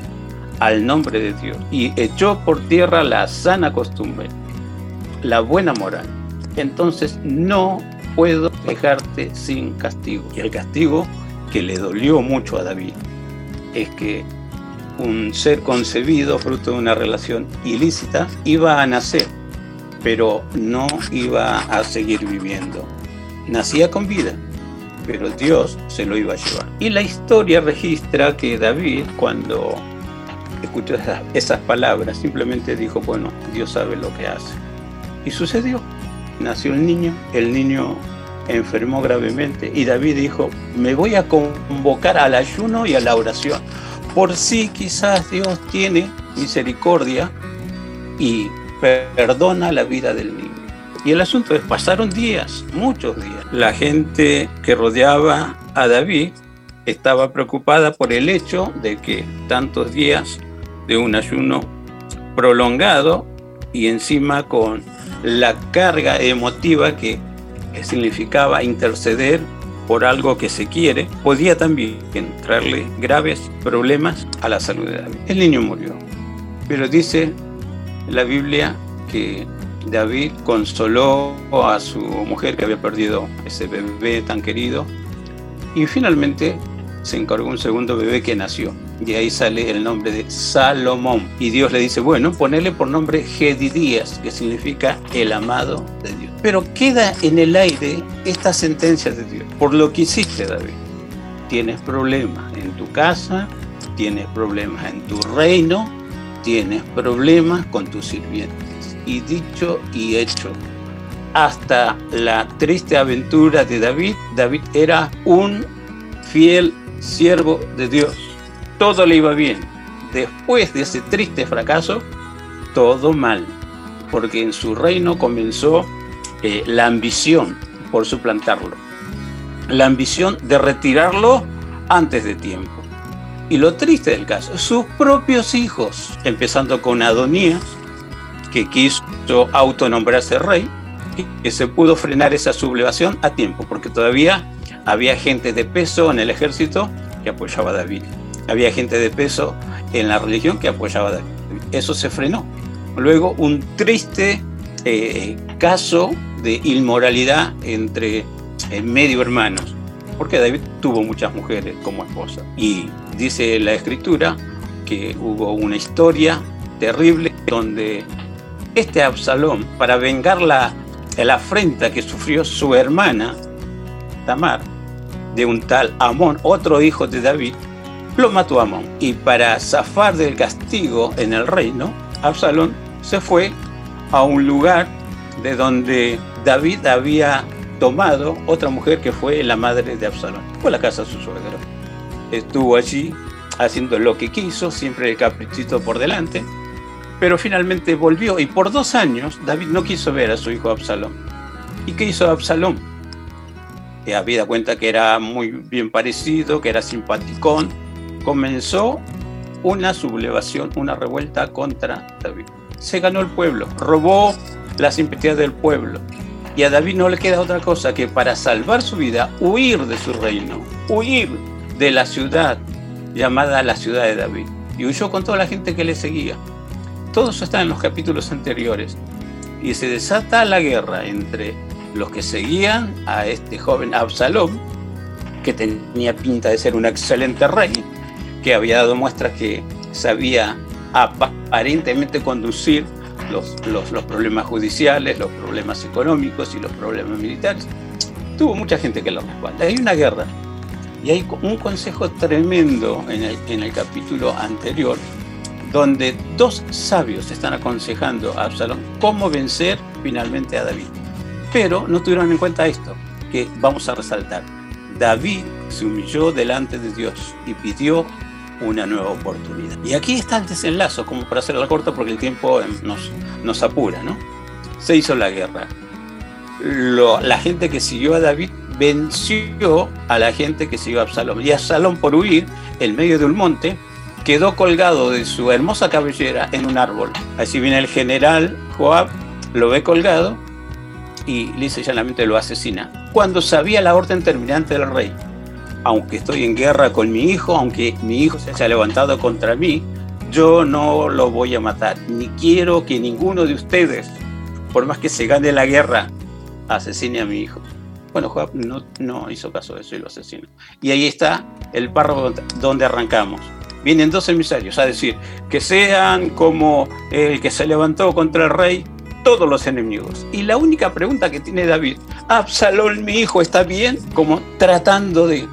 al nombre de Dios y echó por tierra la sana costumbre, la buena moral. Entonces no puedo dejarte sin castigo. Y el castigo que le dolió mucho a David es que un ser concebido fruto de una relación ilícita iba a nacer, pero no iba a seguir viviendo. Nacía con vida, pero Dios se lo iba a llevar. Y la historia registra que David, cuando escuchó esas, palabras, simplemente dijo, bueno, Dios sabe lo que hace. Y sucedió. Nació el niño, el niño enfermó gravemente y David dijo, me voy a convocar al ayuno y a la oración. Por si quizás Dios tiene misericordia y perdona la vida del niño. Y el asunto es, pasaron días, muchos días. La gente que rodeaba a David estaba preocupada por el hecho de que tantos días de un ayuno prolongado y encima con la carga emotiva que significaba interceder por algo que se quiere, podía también traerle graves problemas a la salud de David. El niño murió, pero dice la Biblia que David consoló a su mujer que había perdido ese bebé tan querido y finalmente se encargó un segundo bebé que nació. Y ahí sale el nombre de Salomón. Y Dios le dice, bueno, ponele por nombre Gedidías, que significa el amado de Dios. Pero queda en el aire esta sentencia de Dios. Por lo que hiciste, David, tienes problemas en tu casa, tienes problemas en tu reino, tienes problemas con tus sirvientes. Y dicho y hecho, hasta la triste aventura de David, David era un fiel siervo de Dios. Todo le iba bien. Después de ese triste fracaso, todo mal, porque en su reino comenzó eh, la ambición por suplantarlo, la ambición de retirarlo antes de tiempo. Y lo triste del caso, sus propios hijos, empezando con Adonías, que quiso autonombrarse rey, que se pudo frenar esa sublevación a tiempo, porque todavía había gente de peso en el ejército que apoyaba a David. Había gente de peso en la religión que apoyaba a David. Eso se frenó. Luego un triste eh, caso de inmoralidad entre eh, medio hermanos, porque David tuvo muchas mujeres como esposa. Y dice la escritura que hubo una historia terrible donde este Absalón, para vengar la, la afrenta que sufrió su hermana, Tamar, de un tal Amón, otro hijo de David, lo mató Amón. Y para zafar del castigo en el reino, Absalón se fue a un lugar de donde David había tomado otra mujer que fue la madre de Absalón. Fue la casa de su suegro. Estuvo allí haciendo lo que quiso, siempre el caprichito por delante, pero finalmente volvió y por dos años David no quiso ver a su hijo Absalón. ¿Y qué hizo Absalón? que había cuenta que era muy bien parecido, que era simpaticón, comenzó una sublevación, una revuelta contra David. Se ganó el pueblo, robó la simpatía del pueblo. Y a David no le queda otra cosa que para salvar su vida huir de su reino, huir de la ciudad llamada la ciudad de David. Y huyó con toda la gente que le seguía. Todo eso está en los capítulos anteriores. Y se desata la guerra entre los que seguían a este joven Absalom, que tenía pinta de ser un excelente rey, que había dado muestras que sabía aparentemente conducir los, los, problemas judiciales, los problemas económicos y los problemas militares. Tuvo mucha gente que lo respalda. Hay una guerra y hay un consejo tremendo en el, en el capítulo anterior, donde dos sabios están aconsejando a Absalom cómo vencer finalmente a David. Pero no tuvieron en cuenta esto, que vamos a resaltar. David se humilló delante de Dios y pidió una nueva oportunidad. Y aquí está el desenlazo, como para hacerlo corto, porque el tiempo nos, nos apura, ¿no? Se hizo la guerra. la gente que siguió a David venció a la gente que siguió a Absalón. Y Absalón, por huir en medio de un monte, quedó colgado de su hermosa cabellera en un árbol. Así viene el general Joab, lo ve colgado y lisa y llanamente lo asesina. Cuando sabía la orden terminante del rey, aunque estoy en guerra con mi hijo, aunque mi hijo se haya levantado contra mí, yo no lo voy a matar, ni quiero que ninguno de ustedes, por más que se gane la guerra, asesine a mi hijo. Bueno, Joab no, no hizo caso de eso y lo asesinó. Y ahí está el párrafo donde arrancamos. Vienen dos emisarios a decir que sean como el que se levantó contra el rey todos los enemigos. Y la única pregunta que tiene David, Absalón, mi hijo, ¿está bien? Como tratando de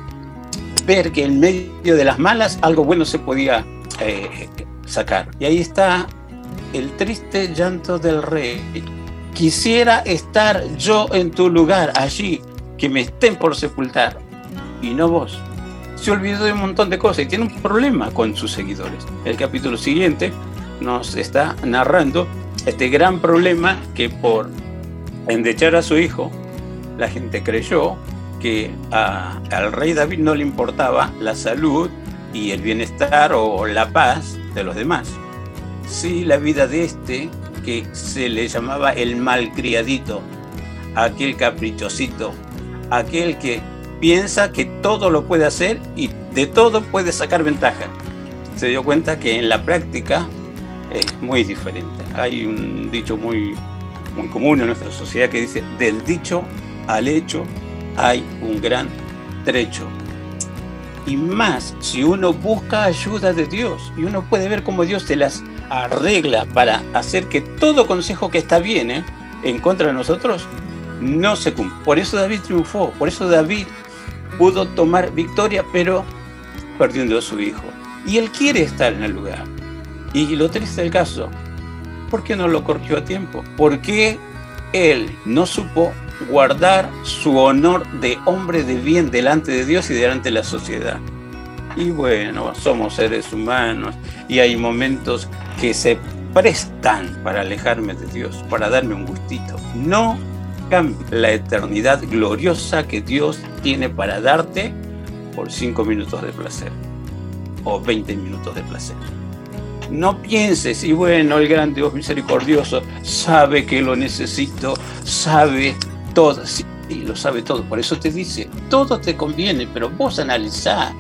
ver que en medio de las malas algo bueno se podía eh, sacar. Y ahí está el triste llanto del rey. Quisiera estar yo en tu lugar, allí, que me estén por sepultar, y no vos. Se olvidó de un montón de cosas y tiene un problema con sus seguidores. El capítulo siguiente nos está narrando este gran problema que por endechar a su hijo, la gente creyó que al rey David no le importaba la salud y el bienestar o la paz de los demás. Sí, la vida de este, que se le llamaba el malcriadito, aquel caprichosito, aquel que piensa que todo lo puede hacer y de todo puede sacar ventaja. Se dio cuenta que en la práctica es muy diferente. Hay un dicho muy, muy común en nuestra sociedad que dice, del dicho al hecho hay un gran trecho. Y más, si uno busca ayuda de Dios y uno puede ver cómo Dios te las arregla para hacer que todo consejo que está bien ¿eh? en contra de nosotros no se cumple. Por eso David triunfó, por eso David pudo tomar victoria, pero perdiendo a su hijo. Y él quiere estar en el lugar. Y lo triste del caso, ¿por qué no lo corrigió a tiempo? ¿Por qué él no supo guardar su honor de hombre de bien delante de Dios y delante de la sociedad. Y bueno, somos seres humanos y hay momentos que se prestan para alejarme de Dios, para darme un gustito. No la eternidad gloriosa que Dios tiene para darte por cinco minutos de placer o 20 minutos de placer. No pienses, y bueno, el gran Dios misericordioso sabe que lo necesito, sabe todo, sí, lo sabe todo. Por eso te dice, todo te conviene, pero vos analizá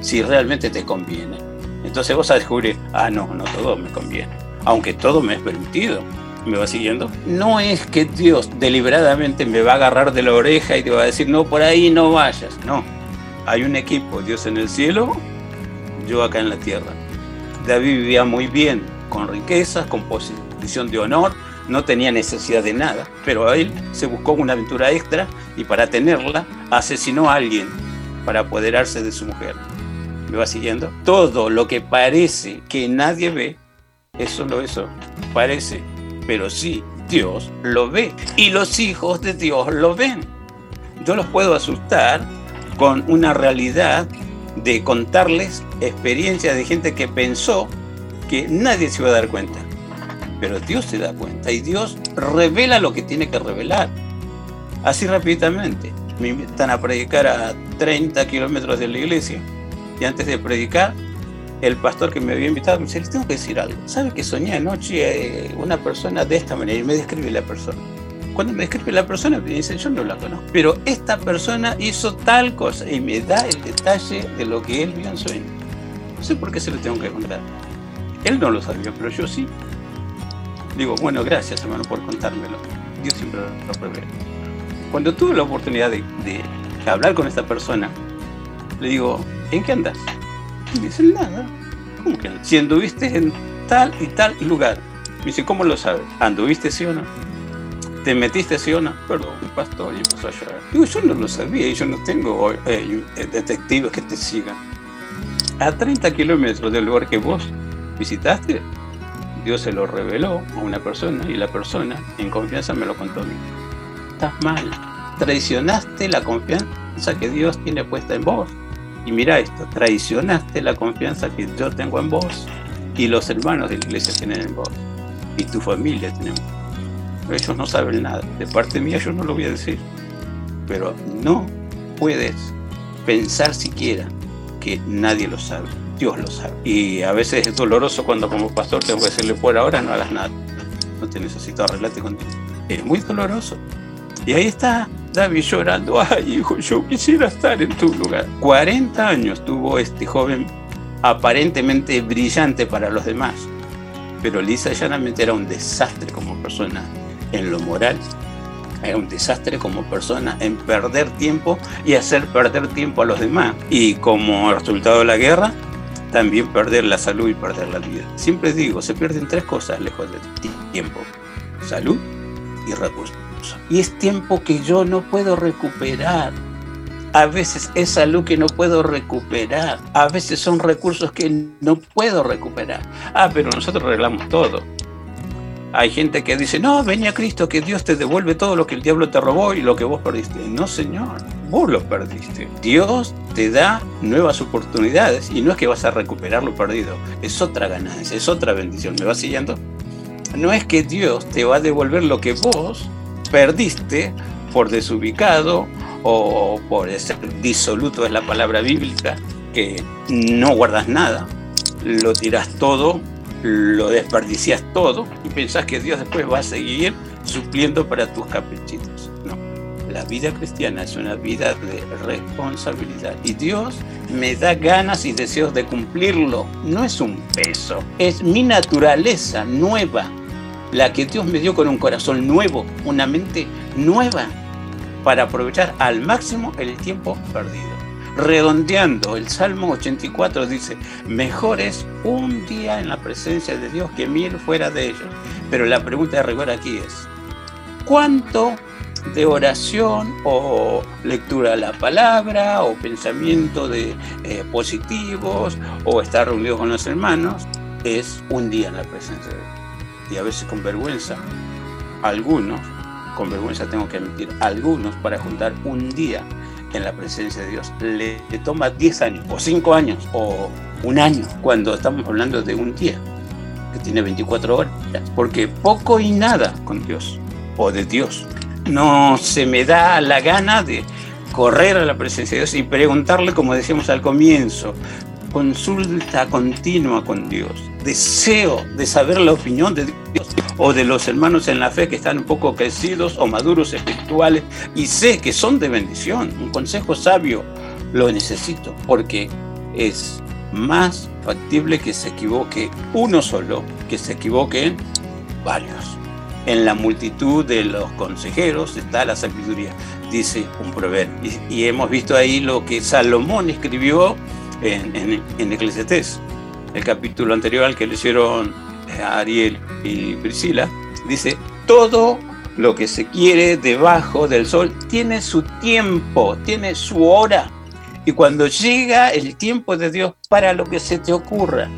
si realmente te conviene. Entonces vos a descubrir, ah, no, no todo me conviene, aunque todo me es permitido. ¿Me va siguiendo? No es que Dios deliberadamente me va a agarrar de la oreja y te va a decir, no, por ahí no vayas. No, hay un equipo, Dios en el cielo, yo acá en la tierra. David vivía muy bien, con riquezas, con posición de honor, no tenía necesidad de nada, pero él se buscó una aventura extra y para tenerla asesinó a alguien para apoderarse de su mujer. ¿Me va siguiendo? Todo lo que parece que nadie ve es solo eso, parece, pero sí, Dios lo ve y los hijos de Dios lo ven. Yo los puedo asustar con una realidad de contarles experiencias de gente que pensó que nadie se iba a dar cuenta pero Dios se da cuenta y Dios revela lo que tiene que revelar. Así rápidamente. Me invitan a predicar a 30 kilómetros de la iglesia y antes de predicar, el pastor que me había invitado me dice, les tengo que decir algo. ¿Sabe que soñé anoche eh, una persona de esta manera? Y me describe la persona. Cuando me describe la persona, me dice, yo no la conozco. Pero esta persona hizo tal cosa y me da el detalle de lo que él vio en sueño. No sé por qué se lo tengo que contar. Él no lo sabía, pero yo sí. Digo, bueno, gracias hermano por contármelo. Dios siempre lo prevé. Cuando tuve la oportunidad de, hablar con esta persona, le digo, ¿en qué andas? Y dice, nada. ¿Cómo que no? Si anduviste en tal y tal lugar. Me dice, ¿cómo lo sabes? ¿Anduviste sí o no? ¿Te metiste sí o no? Perdón, pastor, y empezó a llorar. Digo, yo no lo sabía y yo no tengo eh, detectives que te sigan. A 30 kilómetros del lugar que vos visitaste, Dios se lo reveló a una persona y la persona en confianza me lo contó a mí. Estás mal. Traicionaste la confianza que Dios tiene puesta en vos. Y mira esto, traicionaste la confianza que yo tengo en vos y los hermanos de la iglesia tienen en vos y tu familia tienen Ellos no saben nada. De parte mía yo no lo voy a decir. Pero no puedes pensar siquiera que nadie lo sabe. Dios lo sabe. Y a veces es doloroso cuando como pastor tengo que decirle por ahora no hagas nada. No te necesito arreglarte contigo. Es muy doloroso. Y ahí está David llorando. Ay, hijo, yo quisiera estar en tu lugar. 40 años tuvo este joven aparentemente brillante para los demás. Pero lisa llanamente era un desastre como persona en lo moral. Era un desastre como persona en perder tiempo y hacer perder tiempo a los demás. Y como resultado de la guerra, también perder la salud y perder la vida. Siempre digo, se pierden tres cosas lejos de tiempo. Salud y recursos. Y es tiempo que yo no puedo recuperar. A veces es salud que no puedo recuperar. A veces son recursos que no puedo recuperar. Ah, pero nosotros arreglamos todo. Hay gente que dice, no, venía a Cristo, que Dios te devuelve todo lo que el diablo te robó y lo que vos perdiste. No, Señor, vos lo perdiste. Dios te da nuevas oportunidades y no es que vas a recuperar lo perdido, es otra ganancia, es otra bendición. ¿Me vas siguiendo? No es que Dios te va a devolver lo que vos perdiste por desubicado o por ser disoluto es la palabra bíblica, que no guardas nada, lo tiras todo, lo desperdicias todo y pensás que Dios después va a seguir supliendo para tus caprichitos. No, la vida cristiana es una vida de responsabilidad y Dios me da ganas y deseos de cumplirlo. No es un peso, es mi naturaleza nueva la que Dios me dio con un corazón nuevo, una mente nueva, para aprovechar al máximo el tiempo perdido. Redondeando, el Salmo 84 dice, mejor es un día en la presencia de Dios que mil fuera de ellos. Pero la pregunta de rigor aquí es, ¿cuánto de oración o lectura de la palabra o pensamiento de eh, positivos o estar reunido con los hermanos es un día en la presencia de Dios? Y a veces con vergüenza, algunos, con vergüenza tengo que admitir, algunos para juntar un día en la presencia de Dios le, toma 10 años o 5 años o un año cuando estamos hablando de un día que tiene 24 horas, porque poco y nada con Dios o de Dios. No se me da la gana de correr a la presencia de Dios y preguntarle, como decíamos al comienzo, consulta continua con Dios, deseo de saber la opinión de Dios o de los hermanos en la fe que están un poco crecidos o maduros espirituales y sé que son de bendición. Un consejo sabio lo necesito porque es más factible que se equivoque uno solo que se equivoquen varios. En la multitud de los consejeros está la sabiduría, dice un proverbio. Y, y hemos visto ahí lo que Salomón escribió en, en, Eclesiastés, el capítulo anterior al que le hicieron eh, Ariel y Priscila, dice, todo lo que se quiere debajo del sol tiene su tiempo, tiene su hora. Y cuando llega el tiempo de Dios para lo que se te ocurra,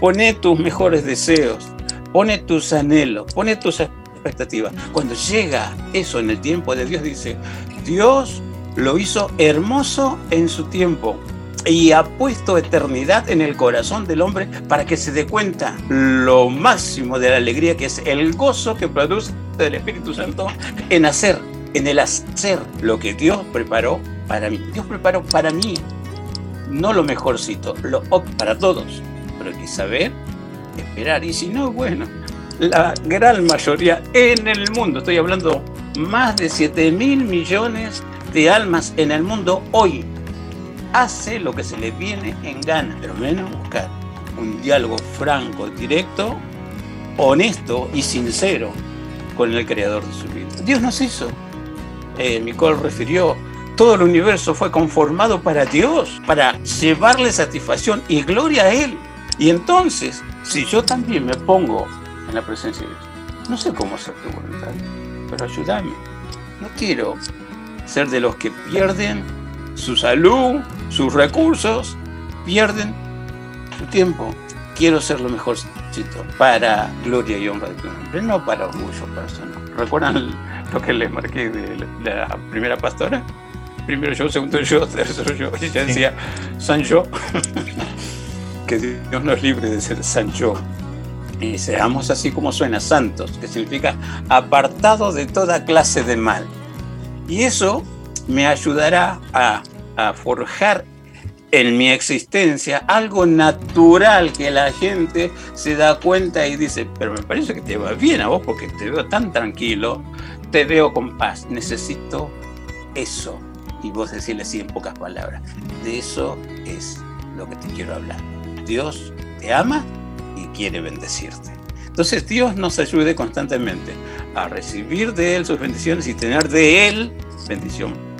pone tus mejores deseos, pone tus anhelos, pone tus expectativas. Cuando llega eso en el tiempo de Dios, dice, Dios lo hizo hermoso en su tiempo y ha puesto eternidad en el corazón del hombre para que se dé cuenta lo máximo de la alegría que es el gozo que produce el Espíritu Santo en hacer, en el hacer lo que Dios preparó para mí. Dios preparó para mí, no lo mejorcito, lo para todos, pero hay que saber esperar. Y si no, bueno, la gran mayoría en el mundo, estoy hablando más de 7 mil millones de almas en el mundo hoy hace lo que se le viene en gana, pero menos buscar un diálogo franco, directo, honesto y sincero con el creador de su vida. Dios nos hizo. Eh, Nicole refirió, todo el universo fue conformado para Dios, para llevarle satisfacción y gloria a Él. Y entonces, si yo también me pongo en la presencia de Dios, no sé cómo hacer tu voluntad, pero ayúdame. No quiero ser de los que pierden su salud, sus recursos, pierden su tiempo. Quiero ser lo mejorcito para gloria y honra de tu nombre, no para orgullo personal. ¿Recuerdan lo que les marqué de la primera pastora? primero yo, segundo yo, tercero yo. Y ella decía, San <laughs> que Dios nos libre de ser San. Y seamos así como suena, santos, que significa apartados de toda clase de mal. Y eso me ayudará a, a forjar en mi existencia algo natural que la gente se da cuenta y dice, pero me parece que te va bien a vos porque te veo tan tranquilo, te veo con paz, necesito eso. Y vos decirle así en pocas palabras, de eso es lo que te quiero hablar. Dios te ama y quiere bendecirte. Entonces Dios nos ayude constantemente a recibir de Él sus bendiciones y tener de Él bendición.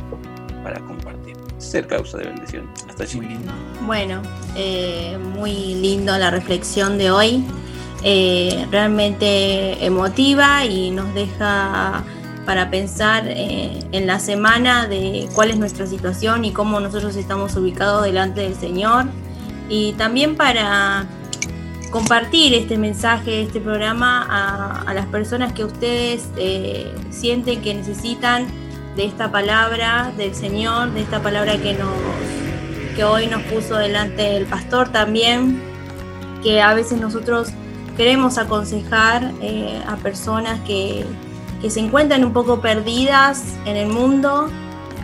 Ser causa de bendición. Hasta allí. Bueno, eh, muy lindo la reflexión de hoy. Eh, realmente emotiva y nos deja para pensar eh, en la semana de cuál es nuestra situación y cómo nosotros estamos ubicados delante del Señor. Y también para compartir este mensaje, este programa a, las personas que ustedes sienten que necesitan de esta palabra del Señor, de esta palabra que, nos, que hoy nos puso delante el pastor también, que a veces nosotros queremos aconsejar eh, a personas que, que, se encuentran un poco perdidas en el mundo,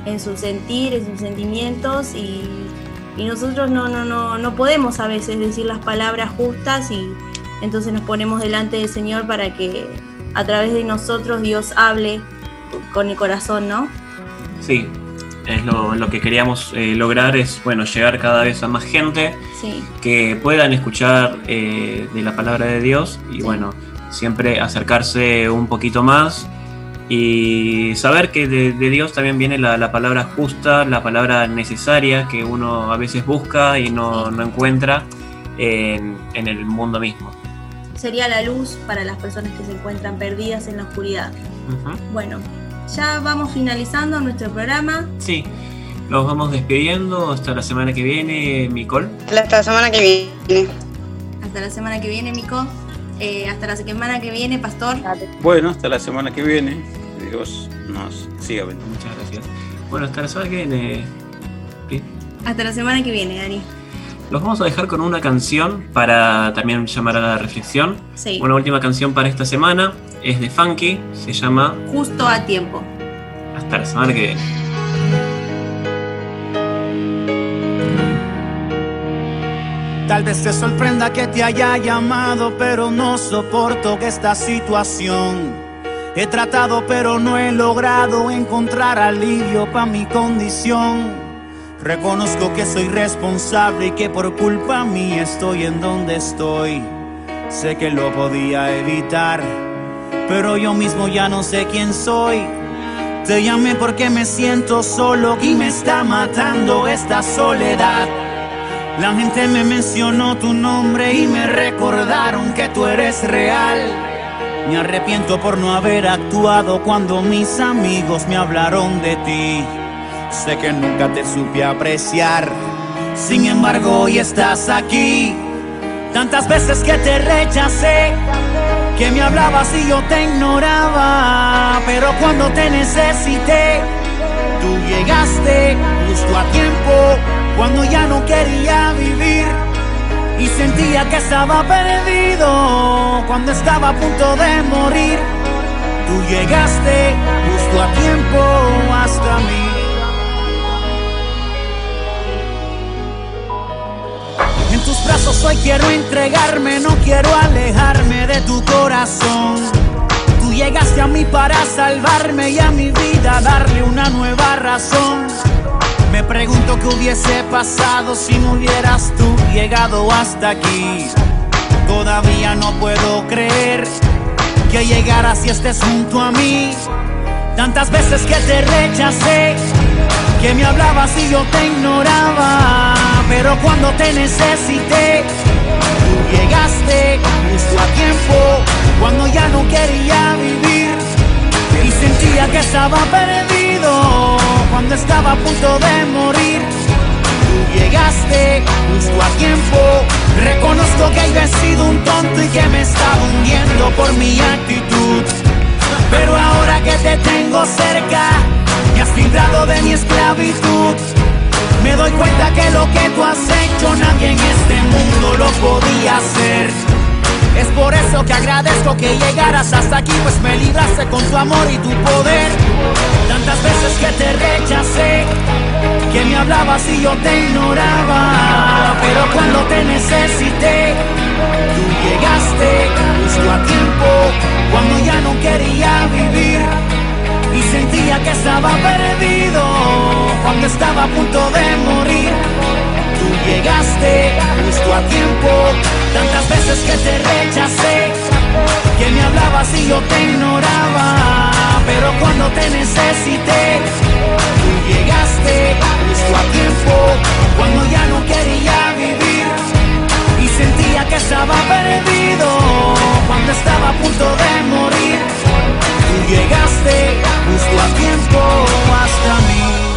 en su sentir, en sus sentimientos y, y nosotros no, no, no, no podemos a veces decir las palabras justas y entonces nos ponemos delante del Señor para que a través de nosotros Dios hable con el corazón, ¿no? Sí, es lo, que queríamos eh, lograr es bueno llegar cada vez a más gente que puedan escuchar eh, de la palabra de Dios y bueno siempre acercarse un poquito más y saber que de, Dios también viene la, palabra justa, la palabra necesaria que uno a veces busca y no, encuentra en, el mundo mismo. Sería la luz para las personas que se encuentran perdidas en la oscuridad. Bueno, ya vamos finalizando nuestro programa. Sí, nos vamos despidiendo hasta la semana que viene, Micol. Hasta la semana que viene. Hasta la semana que viene, Mico. Eh, hasta la semana que viene, Pastor. Bueno, hasta la semana que viene. Dios nos siga bendiciendo. Muchas gracias. Bueno, hasta la semana que viene. Hasta la semana que viene, Ari. Los vamos a dejar con una canción para también llamar a la reflexión. Sí. Una última canción para esta semana es de Funky, se llama Justo a tiempo. Hasta la semana que viene. Tal vez te sorprenda que te haya llamado, pero no soporto esta situación. He tratado, pero no he logrado encontrar alivio para mi condición. Reconozco que soy responsable y que por culpa mía estoy en donde estoy. Sé que lo podía evitar pero yo mismo ya no sé quién soy. Te llamé porque me siento solo y me está matando esta soledad. La gente me mencionó tu nombre y me recordaron que tú eres real. Me arrepiento por no haber actuado cuando mis amigos me hablaron de ti. Sé que nunca te supe apreciar. Sin embargo, hoy estás aquí. Tantas veces que te rechacé que me hablabas y yo te ignoraba, pero cuando te necesité, tú llegaste justo a tiempo, cuando ya no quería vivir y sentía que estaba perdido, cuando estaba a punto de morir, tú llegaste justo a tiempo hasta mí. Brazos hoy quiero entregarme, no quiero alejarme de tu corazón. Tú llegaste a mí para salvarme y a mi vida darle una nueva razón. Me pregunto qué hubiese pasado si no hubieras tú llegado hasta aquí. Todavía no puedo creer que llegaras y estés junto a mí. Tantas veces que te rechacé, que me hablabas y yo te ignoraba pero cuando te necesité, tú llegaste justo a tiempo, cuando ya no quería vivir y sentía que estaba perdido, cuando estaba a punto de morir. Tú llegaste justo a tiempo, reconozco que yo he sido un tonto y que me estaba hundiendo por mi actitud, pero ahora que te tengo cerca, me has librado de mi esclavitud. Me doy cuenta que lo que tú has hecho nadie en este mundo lo podía hacer. Es por eso que agradezco que llegaras hasta aquí, pues me libraste con tu amor y tu poder. Tantas veces que te rechacé, que me hablabas y yo te ignoraba. Pero cuando te necesité, tú llegaste justo a tiempo, cuando ya no quería vivir y sentía que estaba perdido cuando estaba a punto de morir. Tú llegaste justo a tiempo, tantas veces que te rechacé, que me hablabas y yo te ignoraba, pero cuando te necesité, tú llegaste justo a tiempo, cuando ya no quería vivir y sentía que estaba perdido cuando estaba a punto de morir Tú llegaste justo a tiempo hasta mí.